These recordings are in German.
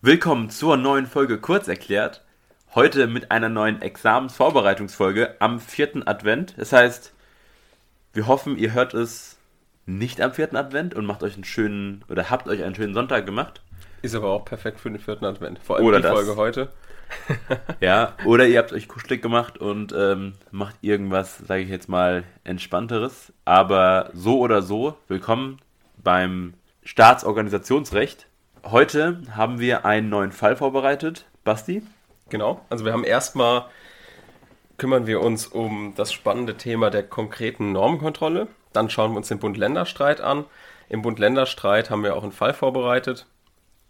Willkommen zur neuen Folge Kurz erklärt. Heute mit einer neuen Examensvorbereitungsfolge am vierten Advent. Das heißt, wir hoffen, ihr hört es nicht am vierten Advent und macht euch einen schönen oder habt euch einen schönen Sonntag gemacht. Ist aber auch perfekt für den vierten Advent. Vor allem Oder die das. Folge heute. Ja, oder ihr habt euch kuschelig gemacht und ähm, macht irgendwas, sage ich jetzt mal, entspannteres. Aber so oder so, willkommen beim Staatsorganisationsrecht. Heute haben wir einen neuen Fall vorbereitet. Basti? Genau. Also wir haben erstmal kümmern wir uns um das spannende Thema der konkreten Normenkontrolle. Dann schauen wir uns den Bund-Länder-Streit an. Im Bund-Länder-Streit haben wir auch einen Fall vorbereitet,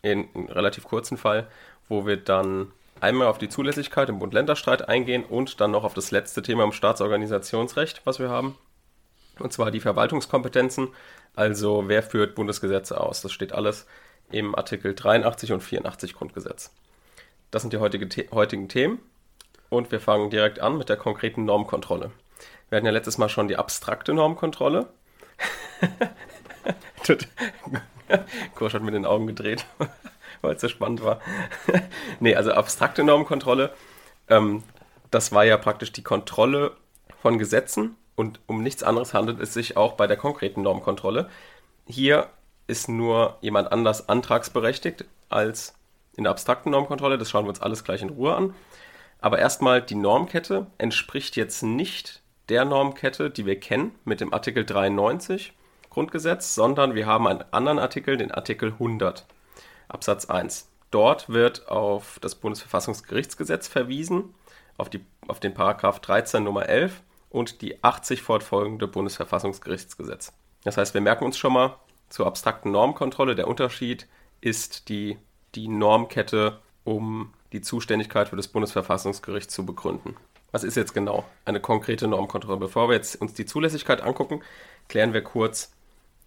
in einen relativ kurzen Fall, wo wir dann einmal auf die Zulässigkeit im Bund-Länder-Streit eingehen und dann noch auf das letzte Thema im Staatsorganisationsrecht, was wir haben. Und zwar die Verwaltungskompetenzen, also wer führt Bundesgesetze aus. Das steht alles im Artikel 83 und 84 Grundgesetz. Das sind die heutige, heutigen Themen und wir fangen direkt an mit der konkreten Normkontrolle. Wir hatten ja letztes Mal schon die abstrakte Normkontrolle. Kursch hat mit den Augen gedreht, weil es so spannend war. nee, also abstrakte Normkontrolle, ähm, das war ja praktisch die Kontrolle von Gesetzen und um nichts anderes handelt es sich auch bei der konkreten Normkontrolle. Hier ist nur jemand anders antragsberechtigt als in der abstrakten Normkontrolle. Das schauen wir uns alles gleich in Ruhe an. Aber erstmal, die Normkette entspricht jetzt nicht der Normkette, die wir kennen mit dem Artikel 93 Grundgesetz, sondern wir haben einen anderen Artikel, den Artikel 100 Absatz 1. Dort wird auf das Bundesverfassungsgerichtsgesetz verwiesen, auf, die, auf den Paragraph 13 Nummer 11 und die 80 fortfolgende Bundesverfassungsgerichtsgesetz. Das heißt, wir merken uns schon mal zur abstrakten Normkontrolle, der Unterschied ist die, die Normkette, um die Zuständigkeit für das Bundesverfassungsgericht zu begründen. Was ist jetzt genau eine konkrete Normkontrolle? Bevor wir jetzt uns die Zulässigkeit angucken, klären wir kurz,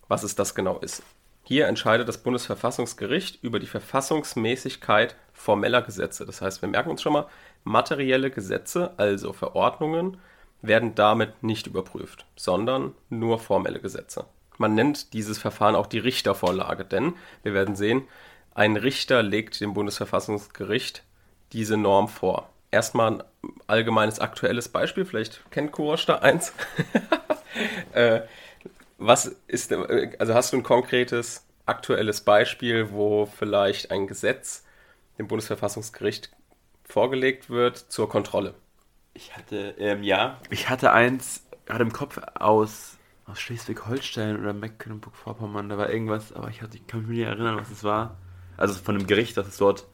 was es das genau ist. Hier entscheidet das Bundesverfassungsgericht über die Verfassungsmäßigkeit formeller Gesetze. Das heißt, wir merken uns schon mal, materielle Gesetze, also Verordnungen, werden damit nicht überprüft, sondern nur formelle Gesetze. Man nennt dieses Verfahren auch die Richtervorlage, denn wir werden sehen, ein Richter legt dem Bundesverfassungsgericht diese Norm vor. Erstmal ein allgemeines aktuelles Beispiel, vielleicht kennt Kurosch da eins. äh, was ist, also hast du ein konkretes aktuelles Beispiel, wo vielleicht ein Gesetz dem Bundesverfassungsgericht vorgelegt wird zur Kontrolle? Ich hatte, ähm, ja, ich hatte eins gerade im Kopf aus, aus Schleswig-Holstein oder Mecklenburg-Vorpommern. Da war irgendwas, aber ich, hatte, ich kann mich nicht erinnern, was es war. Also von dem Gericht, dass es dort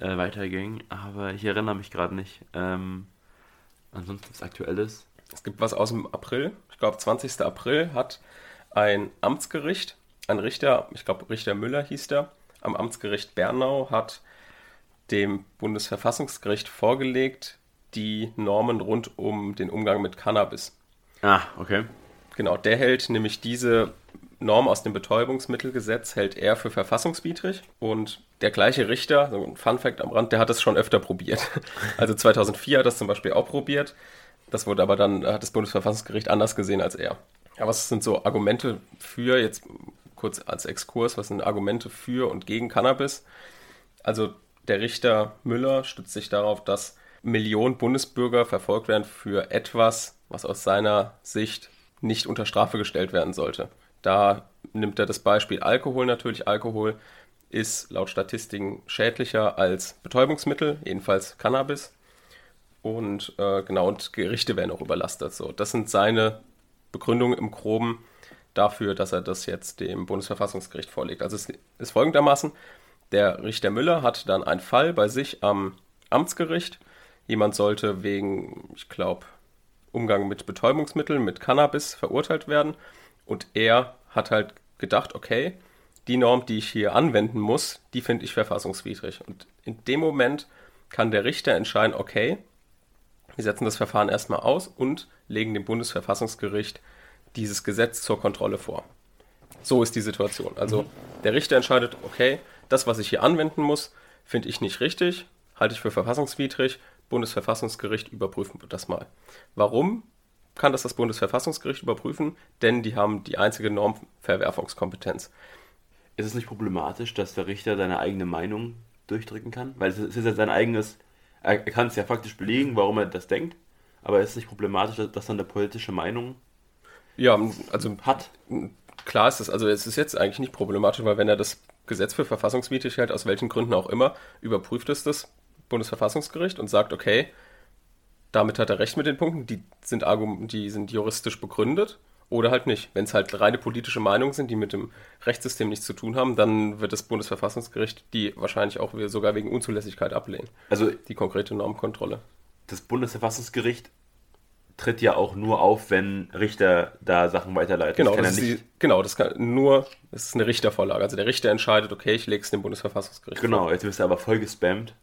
äh, weiterging. Aber ich erinnere mich gerade nicht. Ähm, ansonsten was Aktuelles. Es gibt was aus dem April. Ich glaube, 20. April hat ein Amtsgericht, ein Richter, ich glaube, Richter Müller hieß der, am Amtsgericht Bernau hat dem Bundesverfassungsgericht vorgelegt, die Normen rund um den Umgang mit Cannabis. Ah, okay. Genau, der hält nämlich diese Norm aus dem Betäubungsmittelgesetz hält er für verfassungswidrig und der gleiche Richter, so ein Fun Fact am Rand, der hat es schon öfter probiert. Also 2004 hat das zum Beispiel auch probiert. Das wurde aber dann, hat das Bundesverfassungsgericht anders gesehen als er. Ja, was sind so Argumente für, jetzt kurz als Exkurs, was sind Argumente für und gegen Cannabis? Also der Richter Müller stützt sich darauf, dass Millionen Bundesbürger verfolgt werden für etwas, was aus seiner Sicht nicht unter Strafe gestellt werden sollte. Da nimmt er das Beispiel Alkohol natürlich. Alkohol ist laut Statistiken schädlicher als Betäubungsmittel, jedenfalls Cannabis. Und äh, genau, und Gerichte werden auch überlastet. So, das sind seine Begründungen im Groben dafür, dass er das jetzt dem Bundesverfassungsgericht vorlegt. Also es ist folgendermaßen, der Richter Müller hat dann einen Fall bei sich am Amtsgericht. Jemand sollte wegen, ich glaube, Umgang mit Betäubungsmitteln, mit Cannabis verurteilt werden. Und er hat halt gedacht, okay, die Norm, die ich hier anwenden muss, die finde ich verfassungswidrig. Und in dem Moment kann der Richter entscheiden, okay, wir setzen das Verfahren erstmal aus und legen dem Bundesverfassungsgericht dieses Gesetz zur Kontrolle vor. So ist die Situation. Also der Richter entscheidet, okay, das, was ich hier anwenden muss, finde ich nicht richtig, halte ich für verfassungswidrig. Bundesverfassungsgericht überprüfen wir das mal. Warum kann das das Bundesverfassungsgericht überprüfen? Denn die haben die einzige Normverwerfungskompetenz. Ist es nicht problematisch, dass der Richter seine eigene Meinung durchdrücken kann, weil es ist ja sein eigenes, er kann es ja faktisch belegen, warum er das denkt, aber es ist nicht problematisch, dass er eine politische Meinung ja, also hat. Klar ist es, also es ist jetzt eigentlich nicht problematisch, weil wenn er das Gesetz für verfassungswidrig hält, aus welchen Gründen auch immer, überprüft es das Bundesverfassungsgericht und sagt, okay, damit hat er recht mit den Punkten, die sind, die sind juristisch begründet oder halt nicht. Wenn es halt reine politische Meinungen sind, die mit dem Rechtssystem nichts zu tun haben, dann wird das Bundesverfassungsgericht die wahrscheinlich auch sogar wegen Unzulässigkeit ablehnen. Also die konkrete Normkontrolle. Das Bundesverfassungsgericht tritt ja auch nur auf, wenn Richter da Sachen weiterleiten. Genau, das, das die, genau, das kann nur, ist eine Richtervorlage. Also der Richter entscheidet, okay, ich lege es dem Bundesverfassungsgericht Genau, vor. jetzt wirst du aber voll gespammt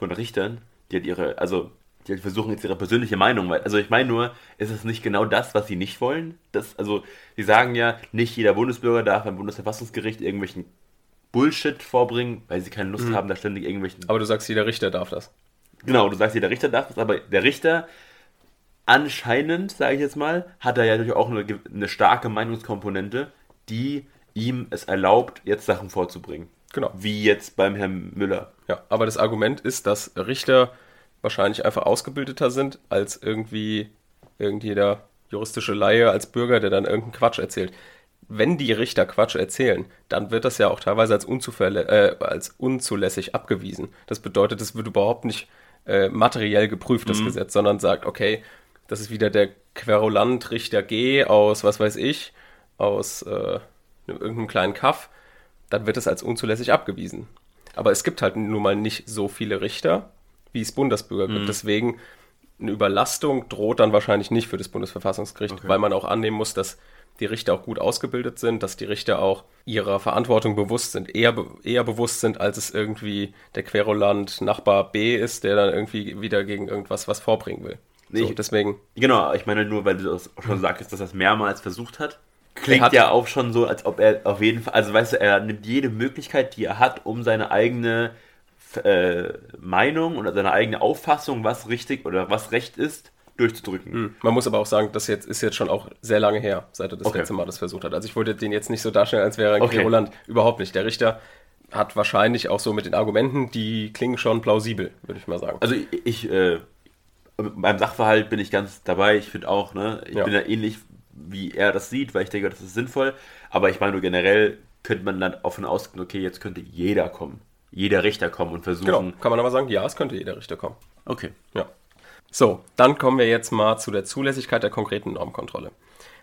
von Richtern, die halt ihre, also die halt versuchen jetzt ihre persönliche Meinung, also ich meine nur, ist es nicht genau das, was sie nicht wollen? Das, also, sie sagen ja, nicht jeder Bundesbürger darf beim Bundesverfassungsgericht irgendwelchen Bullshit vorbringen, weil sie keine Lust mhm. haben, da ständig irgendwelchen. Aber du sagst, jeder Richter darf das. Genau, du sagst, jeder Richter darf das, aber der Richter anscheinend, sage ich jetzt mal, hat er ja natürlich auch eine, eine starke Meinungskomponente, die ihm es erlaubt, jetzt Sachen vorzubringen. Genau. Wie jetzt beim Herrn Müller. Ja, aber das Argument ist, dass Richter wahrscheinlich einfach ausgebildeter sind als irgendwie irgendjeder juristische Laie als Bürger, der dann irgendeinen Quatsch erzählt. Wenn die Richter Quatsch erzählen, dann wird das ja auch teilweise als, äh, als unzulässig abgewiesen. Das bedeutet, es wird überhaupt nicht äh, materiell geprüft, das mhm. Gesetz, sondern sagt, okay, das ist wieder der Querulant Richter G aus, was weiß ich, aus äh, irgendeinem kleinen Kaff, dann wird es als unzulässig abgewiesen. Aber es gibt halt nun mal nicht so viele Richter, wie es Bundesbürger gibt. Mhm. Deswegen eine Überlastung droht dann wahrscheinlich nicht für das Bundesverfassungsgericht, okay. weil man auch annehmen muss, dass die Richter auch gut ausgebildet sind, dass die Richter auch ihrer Verantwortung bewusst sind, eher, eher bewusst sind, als es irgendwie der Querulant Nachbar B ist, der dann irgendwie wieder gegen irgendwas was vorbringen will. Nee, so, deswegen. Genau, ich meine nur, weil du das schon sagst, dass er es mehrmals versucht hat. Klingt ja auch schon so, als ob er auf jeden Fall, also weißt du, er nimmt jede Möglichkeit, die er hat, um seine eigene äh, Meinung oder seine eigene Auffassung, was richtig oder was recht ist, durchzudrücken. Mhm. Man muss aber auch sagen, das jetzt ist jetzt schon auch sehr lange her, seit er das okay. letzte Mal das versucht hat. Also ich wollte den jetzt nicht so darstellen, als wäre er ein okay. Querulant. Überhaupt nicht. Der Richter hat wahrscheinlich auch so mit den Argumenten, die klingen schon plausibel, würde ich mal sagen. Also ich, ich äh, beim Sachverhalt bin ich ganz dabei. Ich finde auch, ne, ich ja. bin ja ähnlich, wie er das sieht, weil ich denke, das ist sinnvoll. Aber ich meine nur generell könnte man dann davon ausgehen, okay, jetzt könnte jeder kommen jeder Richter kommen und versuchen. Genau, kann man aber sagen, ja, es könnte jeder Richter kommen. Okay. Ja. So, dann kommen wir jetzt mal zu der Zulässigkeit der konkreten Normkontrolle.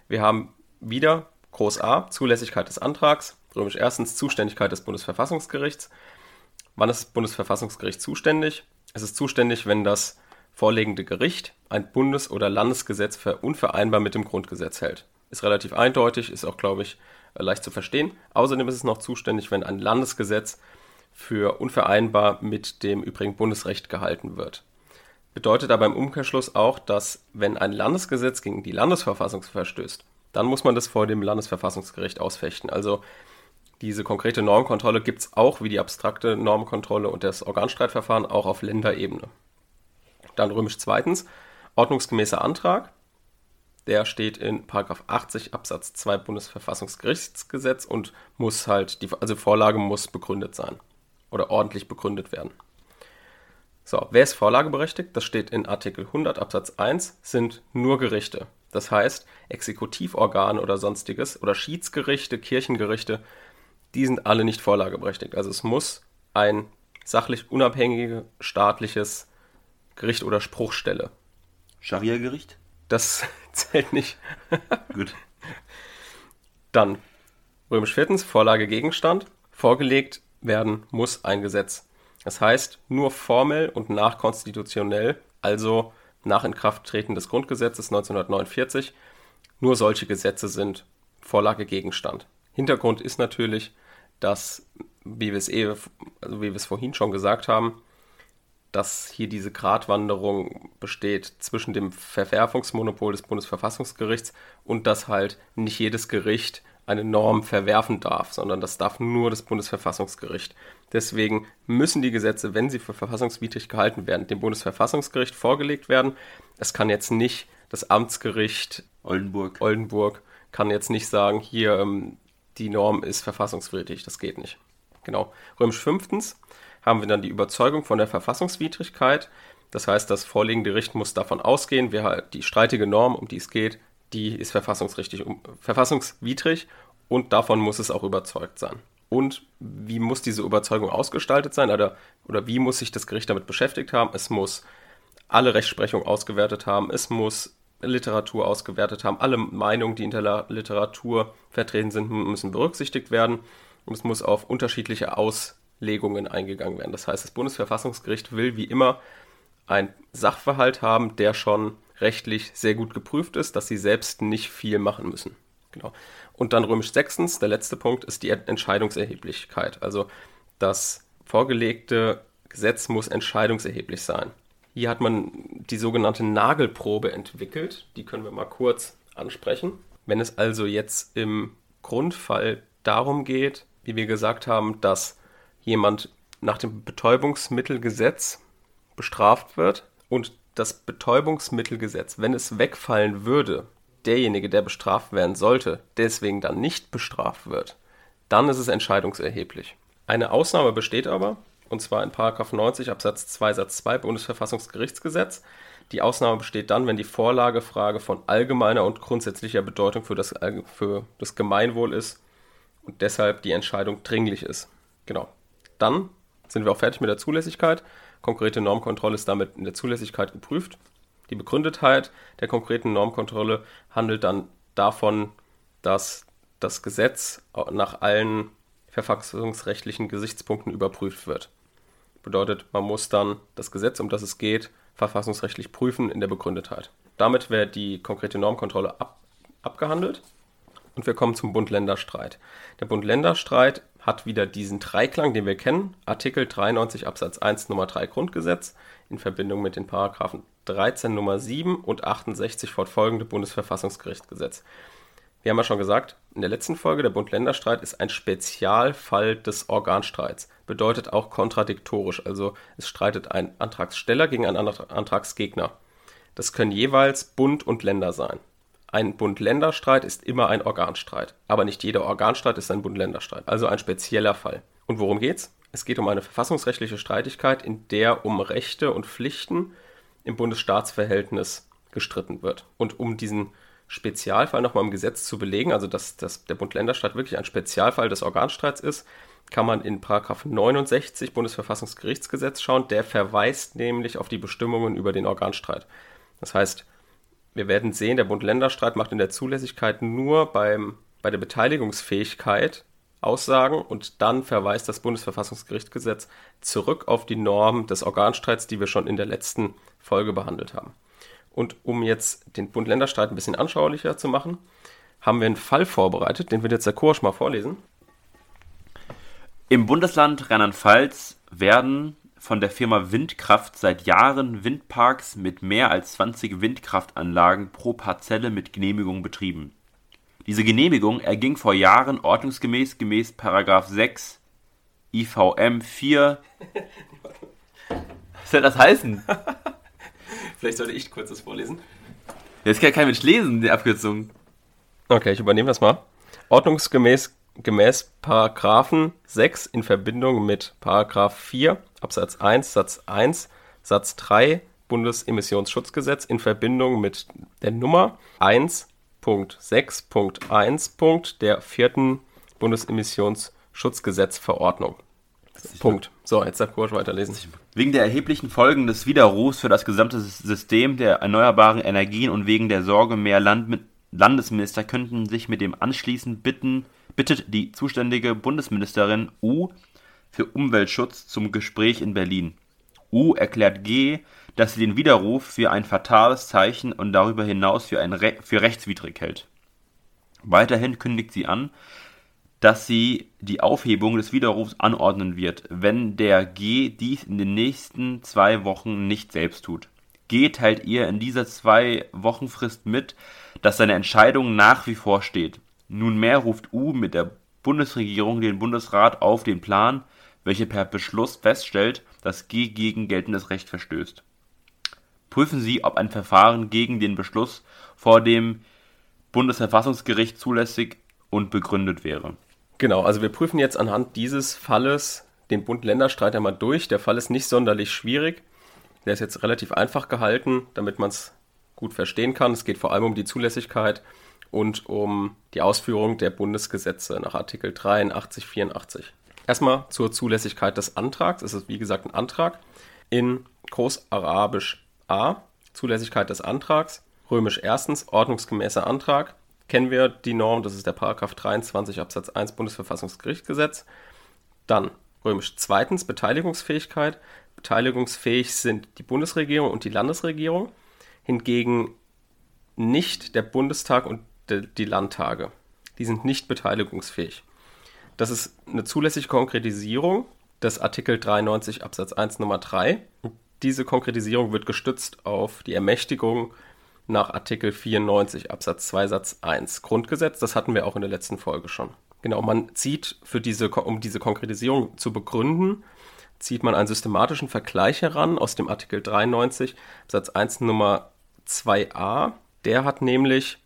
Wir haben wieder Groß A, Zulässigkeit des Antrags, römisch erstens Zuständigkeit des Bundesverfassungsgerichts. Wann ist das Bundesverfassungsgericht zuständig? Es ist zuständig, wenn das vorlegende Gericht ein Bundes- oder Landesgesetz für unvereinbar mit dem Grundgesetz hält. Ist relativ eindeutig, ist auch, glaube ich, leicht zu verstehen. Außerdem ist es noch zuständig, wenn ein Landesgesetz für unvereinbar mit dem übrigen Bundesrecht gehalten wird. Bedeutet aber im Umkehrschluss auch, dass wenn ein Landesgesetz gegen die Landesverfassung verstößt, dann muss man das vor dem Landesverfassungsgericht ausfechten. Also diese konkrete Normkontrolle gibt es auch, wie die abstrakte Normkontrolle und das Organstreitverfahren, auch auf Länderebene. Dann römisch zweitens, ordnungsgemäßer Antrag. Der steht in 80 Absatz 2 Bundesverfassungsgerichtsgesetz und muss halt, die, also Vorlage muss begründet sein oder ordentlich begründet werden. So, wer ist vorlageberechtigt? Das steht in Artikel 100 Absatz 1, sind nur Gerichte. Das heißt, Exekutivorgane oder sonstiges oder Schiedsgerichte, Kirchengerichte, die sind alle nicht vorlageberechtigt. Also es muss ein sachlich unabhängiges staatliches Gericht oder Spruchstelle. Scharia-Gericht? Das zählt nicht. Gut. Dann römisch viertens, Vorlage Gegenstand. Vorgelegt werden muss ein Gesetz. Das heißt, nur formell und nachkonstitutionell, also nach Inkrafttreten des Grundgesetzes 1949, nur solche Gesetze sind Vorlagegegenstand. Hintergrund ist natürlich, dass, wie wir es, eh, also wie wir es vorhin schon gesagt haben, dass hier diese Gratwanderung besteht zwischen dem Verwerfungsmonopol des Bundesverfassungsgerichts und dass halt nicht jedes Gericht eine Norm verwerfen darf, sondern das darf nur das Bundesverfassungsgericht. Deswegen müssen die Gesetze, wenn sie für verfassungswidrig gehalten werden, dem Bundesverfassungsgericht vorgelegt werden. Es kann jetzt nicht das Amtsgericht Oldenburg, Oldenburg kann jetzt nicht sagen, hier ähm, die Norm ist verfassungswidrig, das geht nicht. Genau. Römisch fünftens haben wir dann die Überzeugung von der Verfassungswidrigkeit. Das heißt, das vorliegende Gericht muss davon ausgehen, wir, die streitige Norm, um die es geht, die ist verfassungsrichtig, verfassungswidrig und davon muss es auch überzeugt sein. Und wie muss diese Überzeugung ausgestaltet sein oder, oder wie muss sich das Gericht damit beschäftigt haben? Es muss alle Rechtsprechung ausgewertet haben, es muss Literatur ausgewertet haben, alle Meinungen, die in der Literatur vertreten sind, müssen berücksichtigt werden und es muss auf unterschiedliche Auslegungen eingegangen werden. Das heißt, das Bundesverfassungsgericht will wie immer einen Sachverhalt haben, der schon rechtlich sehr gut geprüft ist, dass sie selbst nicht viel machen müssen. Genau. Und dann römisch sechstens, der letzte Punkt, ist die Entscheidungserheblichkeit. Also das vorgelegte Gesetz muss entscheidungserheblich sein. Hier hat man die sogenannte Nagelprobe entwickelt. Die können wir mal kurz ansprechen. Wenn es also jetzt im Grundfall darum geht, wie wir gesagt haben, dass jemand nach dem Betäubungsmittelgesetz bestraft wird und das Betäubungsmittelgesetz, wenn es wegfallen würde, derjenige, der bestraft werden sollte, deswegen dann nicht bestraft wird, dann ist es entscheidungserheblich. Eine Ausnahme besteht aber, und zwar in 90 Absatz 2 Satz 2 Bundesverfassungsgerichtsgesetz. Die Ausnahme besteht dann, wenn die Vorlagefrage von allgemeiner und grundsätzlicher Bedeutung für das, für das Gemeinwohl ist und deshalb die Entscheidung dringlich ist. Genau. Dann sind wir auch fertig mit der Zulässigkeit. Konkrete Normkontrolle ist damit in der Zulässigkeit geprüft. Die Begründetheit der konkreten Normkontrolle handelt dann davon, dass das Gesetz nach allen verfassungsrechtlichen Gesichtspunkten überprüft wird. Bedeutet, man muss dann das Gesetz, um das es geht, verfassungsrechtlich prüfen in der Begründetheit. Damit wäre die konkrete Normkontrolle ab, abgehandelt und wir kommen zum Bund-Länder-Streit. Der Bund-Länder-Streit hat wieder diesen Dreiklang, den wir kennen, Artikel 93 Absatz 1 Nummer 3 Grundgesetz in Verbindung mit den Paragraphen 13 Nummer 7 und 68 fortfolgende Bundesverfassungsgerichtsgesetz. Wir haben ja schon gesagt, in der letzten Folge, der Bund-Länder-Streit ist ein Spezialfall des Organstreits. Bedeutet auch kontradiktorisch, also es streitet ein Antragssteller gegen einen Antragsgegner. Das können jeweils Bund und Länder sein. Ein Bund-Länder-Streit ist immer ein Organstreit. Aber nicht jeder Organstreit ist ein Bund-Länder-Streit. Also ein spezieller Fall. Und worum geht's? Es geht um eine verfassungsrechtliche Streitigkeit, in der um Rechte und Pflichten im Bundesstaatsverhältnis gestritten wird. Und um diesen Spezialfall nochmal im Gesetz zu belegen, also dass, dass der Bund-Länder-Streit wirklich ein Spezialfall des Organstreits ist, kann man in 69 Bundesverfassungsgerichtsgesetz schauen. Der verweist nämlich auf die Bestimmungen über den Organstreit. Das heißt, wir werden sehen, der Bund-Länder-Streit macht in der Zulässigkeit nur beim, bei der Beteiligungsfähigkeit Aussagen und dann verweist das Bundesverfassungsgerichtsgesetz zurück auf die Norm des Organstreits, die wir schon in der letzten Folge behandelt haben. Und um jetzt den Bund-Länder-Streit ein bisschen anschaulicher zu machen, haben wir einen Fall vorbereitet, den wird jetzt der Kursch mal vorlesen. Im Bundesland Rheinland-Pfalz werden von der Firma Windkraft seit Jahren Windparks mit mehr als 20 Windkraftanlagen pro Parzelle mit Genehmigung betrieben. Diese Genehmigung erging vor Jahren ordnungsgemäß gemäß 6 IVM 4. Was soll das heißen? Vielleicht sollte ich kurz das vorlesen. Jetzt kann kein Mensch lesen, die Abkürzung. Okay, ich übernehme das mal. Ordnungsgemäß gemäß Paragraphen 6 in Verbindung mit Paragraph 4 Absatz 1 Satz 1 Satz 3 Bundesemissionsschutzgesetz in Verbindung mit der Nummer 1.6.1. der vierten Bundesemissionsschutzgesetzverordnung. Punkt. So, jetzt darf Kurs weiterlesen. Wegen der erheblichen Folgen des Widerrufs für das gesamte System der erneuerbaren Energien und wegen der Sorge mehr Land Landesminister könnten sich mit dem Anschließen bitten bittet die zuständige Bundesministerin U für Umweltschutz zum Gespräch in Berlin. U erklärt G, dass sie den Widerruf für ein fatales Zeichen und darüber hinaus für, ein Re für rechtswidrig hält. Weiterhin kündigt sie an, dass sie die Aufhebung des Widerrufs anordnen wird, wenn der G dies in den nächsten zwei Wochen nicht selbst tut. G teilt ihr in dieser zwei Wochenfrist mit, dass seine Entscheidung nach wie vor steht. Nunmehr ruft U mit der Bundesregierung den Bundesrat auf, den Plan, welcher per Beschluss feststellt, dass G gegen geltendes Recht verstößt. Prüfen Sie, ob ein Verfahren gegen den Beschluss vor dem Bundesverfassungsgericht zulässig und begründet wäre. Genau, also wir prüfen jetzt anhand dieses Falles den Bund-Länder-Streit einmal durch. Der Fall ist nicht sonderlich schwierig. Der ist jetzt relativ einfach gehalten, damit man es gut verstehen kann. Es geht vor allem um die Zulässigkeit und um die Ausführung der Bundesgesetze nach Artikel 83, 84. Erstmal zur Zulässigkeit des Antrags. Es ist wie gesagt ein Antrag in Großarabisch A. Zulässigkeit des Antrags. Römisch erstens, ordnungsgemäßer Antrag. Kennen wir die Norm, das ist der Paragraph 23 Absatz 1 Bundesverfassungsgerichtsgesetz. Dann römisch zweitens, Beteiligungsfähigkeit. Beteiligungsfähig sind die Bundesregierung und die Landesregierung, hingegen nicht der Bundestag und die Landtage. Die sind nicht beteiligungsfähig. Das ist eine zulässige Konkretisierung des Artikel 93 Absatz 1 Nummer 3. Diese Konkretisierung wird gestützt auf die Ermächtigung nach Artikel 94 Absatz 2 Satz 1 Grundgesetz. Das hatten wir auch in der letzten Folge schon. Genau, man zieht für diese, um diese Konkretisierung zu begründen, zieht man einen systematischen Vergleich heran aus dem Artikel 93 Absatz 1 Nummer 2a. Der hat nämlich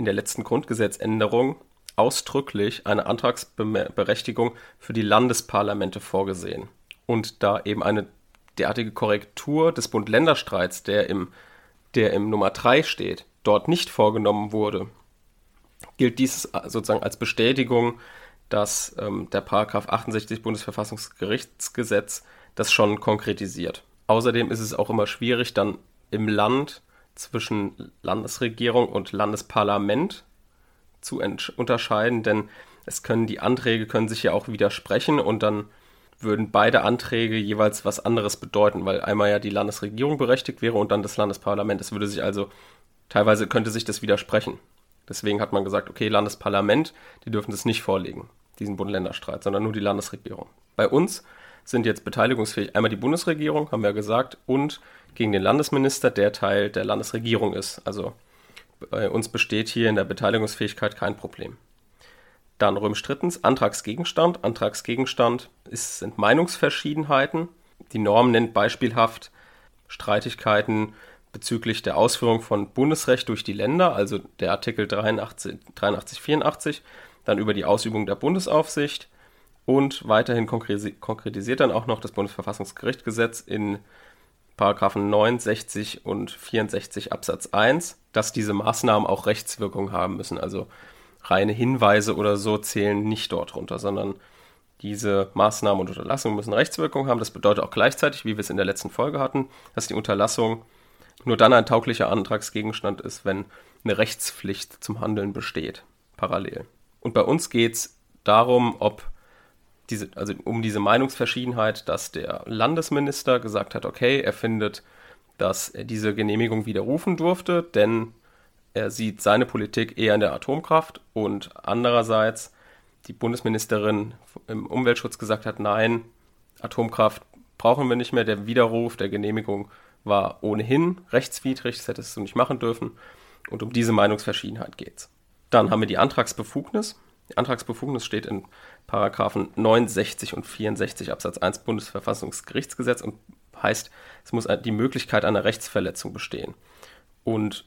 in der letzten Grundgesetzänderung ausdrücklich eine Antragsberechtigung für die Landesparlamente vorgesehen. Und da eben eine derartige Korrektur des Bund-Länder-Streits, der im, der im Nummer 3 steht, dort nicht vorgenommen wurde, gilt dies sozusagen als Bestätigung, dass ähm, der Paragraph 68 Bundesverfassungsgerichtsgesetz das schon konkretisiert. Außerdem ist es auch immer schwierig, dann im Land zwischen Landesregierung und Landesparlament zu unterscheiden, denn es können die Anträge können sich ja auch widersprechen und dann würden beide Anträge jeweils was anderes bedeuten, weil einmal ja die Landesregierung berechtigt wäre und dann das Landesparlament. Es würde sich also teilweise könnte sich das widersprechen. Deswegen hat man gesagt, okay, Landesparlament, die dürfen das nicht vorlegen, diesen Bund-Länder-Streit, sondern nur die Landesregierung. Bei uns sind jetzt beteiligungsfähig einmal die Bundesregierung, haben wir ja gesagt, und gegen den Landesminister, der Teil der Landesregierung ist. Also bei uns besteht hier in der Beteiligungsfähigkeit kein Problem. Dann römisch drittens Antragsgegenstand. Antragsgegenstand ist, sind Meinungsverschiedenheiten. Die Norm nennt beispielhaft Streitigkeiten bezüglich der Ausführung von Bundesrecht durch die Länder, also der Artikel 83, 83 84, dann über die Ausübung der Bundesaufsicht und weiterhin konkretisiert dann auch noch das Bundesverfassungsgerichtgesetz in Paragraphen 69 und 64 Absatz 1, dass diese Maßnahmen auch Rechtswirkung haben müssen. Also reine Hinweise oder so zählen nicht dort runter, sondern diese Maßnahmen und Unterlassungen müssen Rechtswirkung haben. Das bedeutet auch gleichzeitig, wie wir es in der letzten Folge hatten, dass die Unterlassung nur dann ein tauglicher Antragsgegenstand ist, wenn eine Rechtspflicht zum Handeln besteht, parallel. Und bei uns geht es darum, ob diese, also um diese Meinungsverschiedenheit, dass der Landesminister gesagt hat, okay, er findet, dass er diese Genehmigung widerrufen durfte, denn er sieht seine Politik eher in der Atomkraft und andererseits die Bundesministerin im Umweltschutz gesagt hat, nein, Atomkraft brauchen wir nicht mehr, der Widerruf der Genehmigung war ohnehin rechtswidrig, das hättest du nicht machen dürfen und um diese Meinungsverschiedenheit geht es. Dann haben wir die Antragsbefugnis. Die Antragsbefugnis steht in Paragraphen 69 und 64 Absatz 1 Bundesverfassungsgerichtsgesetz und heißt, es muss die Möglichkeit einer Rechtsverletzung bestehen. Und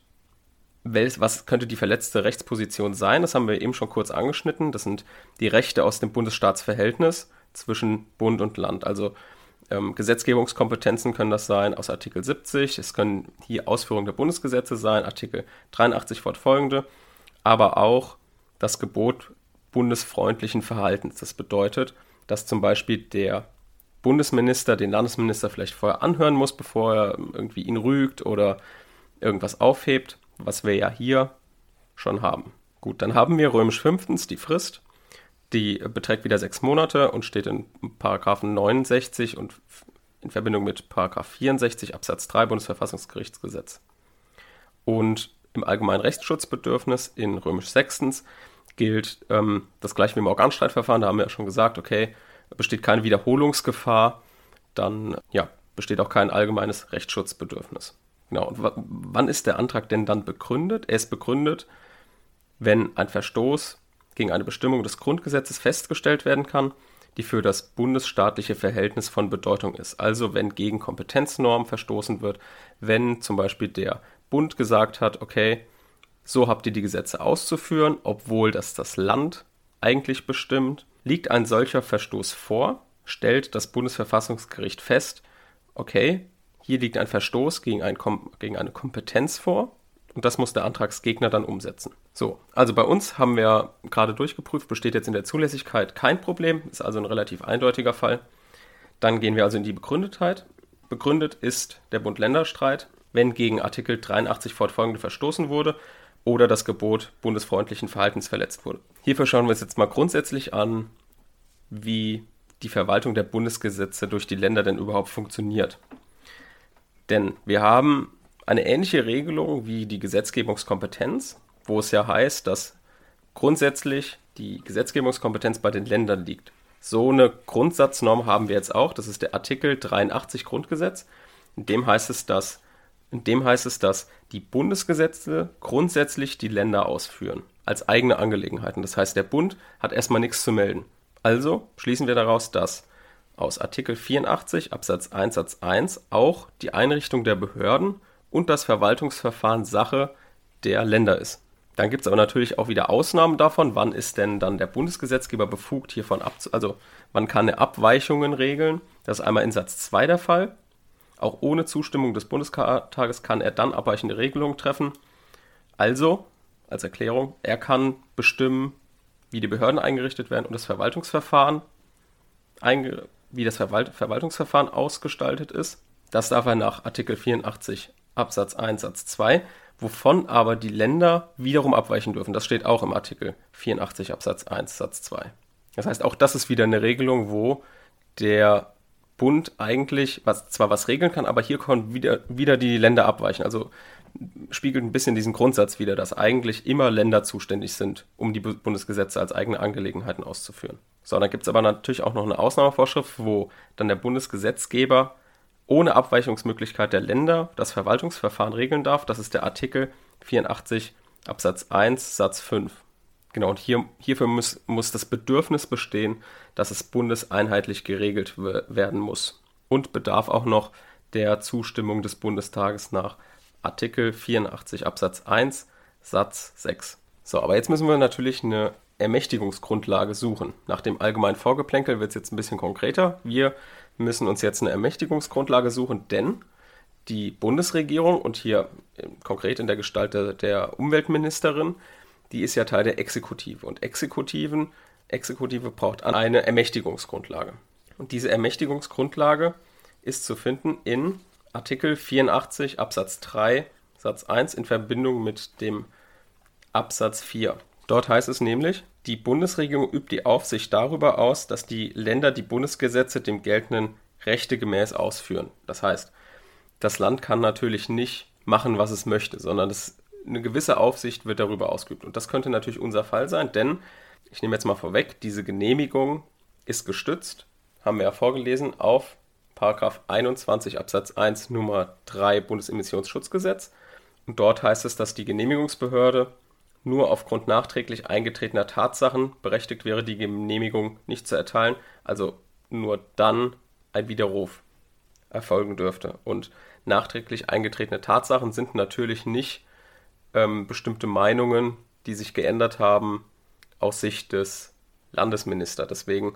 was könnte die verletzte Rechtsposition sein? Das haben wir eben schon kurz angeschnitten. Das sind die Rechte aus dem Bundesstaatsverhältnis zwischen Bund und Land. Also ähm, Gesetzgebungskompetenzen können das sein aus Artikel 70. Es können hier Ausführungen der Bundesgesetze sein, Artikel 83 fortfolgende, aber auch das Gebot bundesfreundlichen Verhaltens. Das bedeutet, dass zum Beispiel der Bundesminister den Landesminister vielleicht vorher anhören muss, bevor er irgendwie ihn rügt oder irgendwas aufhebt, was wir ja hier schon haben. Gut, dann haben wir römisch fünftens die Frist. Die beträgt wieder sechs Monate und steht in Paragraphen 69 und in Verbindung mit Paragraph 64 Absatz 3 Bundesverfassungsgerichtsgesetz. Und im allgemeinen Rechtsschutzbedürfnis in römisch sechstens gilt ähm, das gleiche wie im Organstreitverfahren. Da haben wir ja schon gesagt, okay, besteht keine Wiederholungsgefahr, dann ja, besteht auch kein allgemeines Rechtsschutzbedürfnis. Genau. Und wann ist der Antrag denn dann begründet? Er ist begründet, wenn ein Verstoß gegen eine Bestimmung des Grundgesetzes festgestellt werden kann, die für das bundesstaatliche Verhältnis von Bedeutung ist. Also wenn gegen Kompetenznormen verstoßen wird, wenn zum Beispiel der Bund gesagt hat, okay, so habt ihr die Gesetze auszuführen, obwohl das das Land eigentlich bestimmt. Liegt ein solcher Verstoß vor, stellt das Bundesverfassungsgericht fest, okay, hier liegt ein Verstoß gegen, ein gegen eine Kompetenz vor und das muss der Antragsgegner dann umsetzen. So, also bei uns haben wir gerade durchgeprüft, besteht jetzt in der Zulässigkeit kein Problem, ist also ein relativ eindeutiger Fall. Dann gehen wir also in die Begründetheit. Begründet ist der Bund-Länder-Streit, wenn gegen Artikel 83 fortfolgende verstoßen wurde oder das Gebot bundesfreundlichen Verhaltens verletzt wurde. Hierfür schauen wir uns jetzt mal grundsätzlich an, wie die Verwaltung der Bundesgesetze durch die Länder denn überhaupt funktioniert. Denn wir haben eine ähnliche Regelung wie die Gesetzgebungskompetenz, wo es ja heißt, dass grundsätzlich die Gesetzgebungskompetenz bei den Ländern liegt. So eine Grundsatznorm haben wir jetzt auch, das ist der Artikel 83 Grundgesetz. In dem heißt es, dass in dem heißt es, dass die Bundesgesetze grundsätzlich die Länder ausführen als eigene Angelegenheiten. Das heißt, der Bund hat erstmal nichts zu melden. Also schließen wir daraus, dass aus Artikel 84 Absatz 1 Satz 1 auch die Einrichtung der Behörden und das Verwaltungsverfahren Sache der Länder ist. Dann gibt es aber natürlich auch wieder Ausnahmen davon. Wann ist denn dann der Bundesgesetzgeber befugt, hiervon abzu... Also wann kann er Abweichungen regeln? Das ist einmal in Satz 2 der Fall. Auch ohne Zustimmung des Bundestages kann er dann abweichende Regelungen treffen. Also, als Erklärung, er kann bestimmen, wie die Behörden eingerichtet werden und das Verwaltungsverfahren, wie das Verwaltungsverfahren ausgestaltet ist. Das darf er nach Artikel 84 Absatz 1 Satz 2, wovon aber die Länder wiederum abweichen dürfen. Das steht auch im Artikel 84 Absatz 1 Satz 2. Das heißt, auch das ist wieder eine Regelung, wo der Bund eigentlich was, zwar was regeln kann, aber hier können wieder, wieder die Länder abweichen. Also spiegelt ein bisschen diesen Grundsatz wider, dass eigentlich immer Länder zuständig sind, um die Bundesgesetze als eigene Angelegenheiten auszuführen. So, dann gibt es aber natürlich auch noch eine Ausnahmevorschrift, wo dann der Bundesgesetzgeber ohne Abweichungsmöglichkeit der Länder das Verwaltungsverfahren regeln darf. Das ist der Artikel 84 Absatz 1 Satz 5. Genau, und hier, hierfür muss, muss das Bedürfnis bestehen, dass es bundeseinheitlich geregelt werden muss. Und bedarf auch noch der Zustimmung des Bundestages nach Artikel 84 Absatz 1 Satz 6. So, aber jetzt müssen wir natürlich eine Ermächtigungsgrundlage suchen. Nach dem allgemeinen Vorgeplänkel wird es jetzt ein bisschen konkreter. Wir müssen uns jetzt eine Ermächtigungsgrundlage suchen, denn die Bundesregierung und hier konkret in der Gestalt der, der Umweltministerin, die ist ja Teil der Exekutive und Exekutiven, Exekutive braucht eine Ermächtigungsgrundlage. Und diese Ermächtigungsgrundlage ist zu finden in Artikel 84 Absatz 3 Satz 1 in Verbindung mit dem Absatz 4. Dort heißt es nämlich, die Bundesregierung übt die Aufsicht darüber aus, dass die Länder die Bundesgesetze dem geltenden Rechte gemäß ausführen. Das heißt, das Land kann natürlich nicht machen, was es möchte, sondern das, eine gewisse Aufsicht wird darüber ausgeübt. Und das könnte natürlich unser Fall sein, denn, ich nehme jetzt mal vorweg, diese Genehmigung ist gestützt, haben wir ja vorgelesen, auf 21 Absatz 1 Nummer 3 Bundesemissionsschutzgesetz. Und dort heißt es, dass die Genehmigungsbehörde nur aufgrund nachträglich eingetretener Tatsachen berechtigt wäre, die Genehmigung nicht zu erteilen, also nur dann ein Widerruf erfolgen dürfte. Und nachträglich eingetretene Tatsachen sind natürlich nicht ähm, bestimmte Meinungen, die sich geändert haben aus Sicht des Landesministers. Deswegen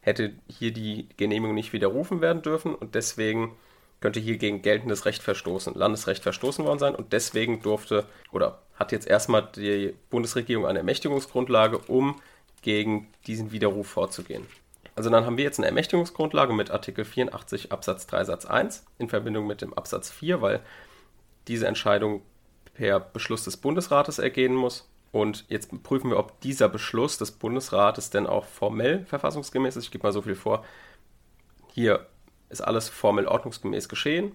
hätte hier die Genehmigung nicht widerrufen werden dürfen und deswegen könnte hier gegen geltendes Recht verstoßen, Landesrecht verstoßen worden sein und deswegen durfte oder hat jetzt erstmal die Bundesregierung eine Ermächtigungsgrundlage, um gegen diesen Widerruf vorzugehen. Also dann haben wir jetzt eine Ermächtigungsgrundlage mit Artikel 84 Absatz 3 Satz 1 in Verbindung mit dem Absatz 4, weil diese Entscheidung per Beschluss des Bundesrates ergehen muss. Und jetzt prüfen wir, ob dieser Beschluss des Bundesrates denn auch formell verfassungsgemäß ist. Ich gebe mal so viel vor. Hier ist alles formell ordnungsgemäß geschehen.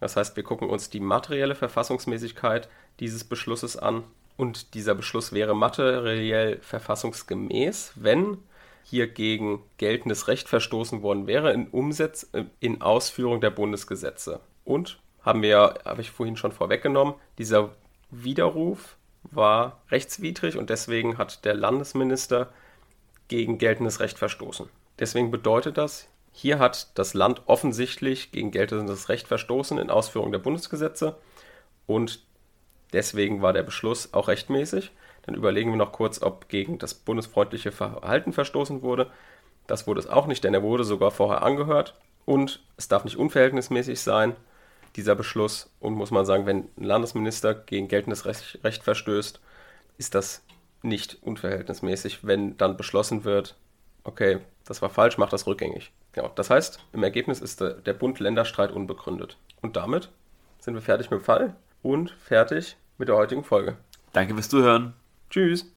Das heißt, wir gucken uns die materielle Verfassungsmäßigkeit dieses Beschlusses an und dieser Beschluss wäre materiell verfassungsgemäß, wenn hier gegen geltendes Recht verstoßen worden wäre in Umsetz in Ausführung der Bundesgesetze. Und haben wir, habe ich vorhin schon vorweggenommen, dieser Widerruf war rechtswidrig und deswegen hat der Landesminister gegen geltendes Recht verstoßen. Deswegen bedeutet das, hier hat das Land offensichtlich gegen geltendes Recht verstoßen in Ausführung der Bundesgesetze und deswegen war der Beschluss auch rechtmäßig. Dann überlegen wir noch kurz, ob gegen das bundesfreundliche Verhalten verstoßen wurde. Das wurde es auch nicht, denn er wurde sogar vorher angehört und es darf nicht unverhältnismäßig sein, dieser Beschluss. Und muss man sagen, wenn ein Landesminister gegen geltendes Recht, Recht verstößt, ist das nicht unverhältnismäßig, wenn dann beschlossen wird, okay, das war falsch, mach das rückgängig. Genau. Das heißt, im Ergebnis ist der, der Bund-Länder-Streit unbegründet. Und damit sind wir fertig mit dem Fall und fertig mit der heutigen Folge. Danke fürs Zuhören. Tschüss.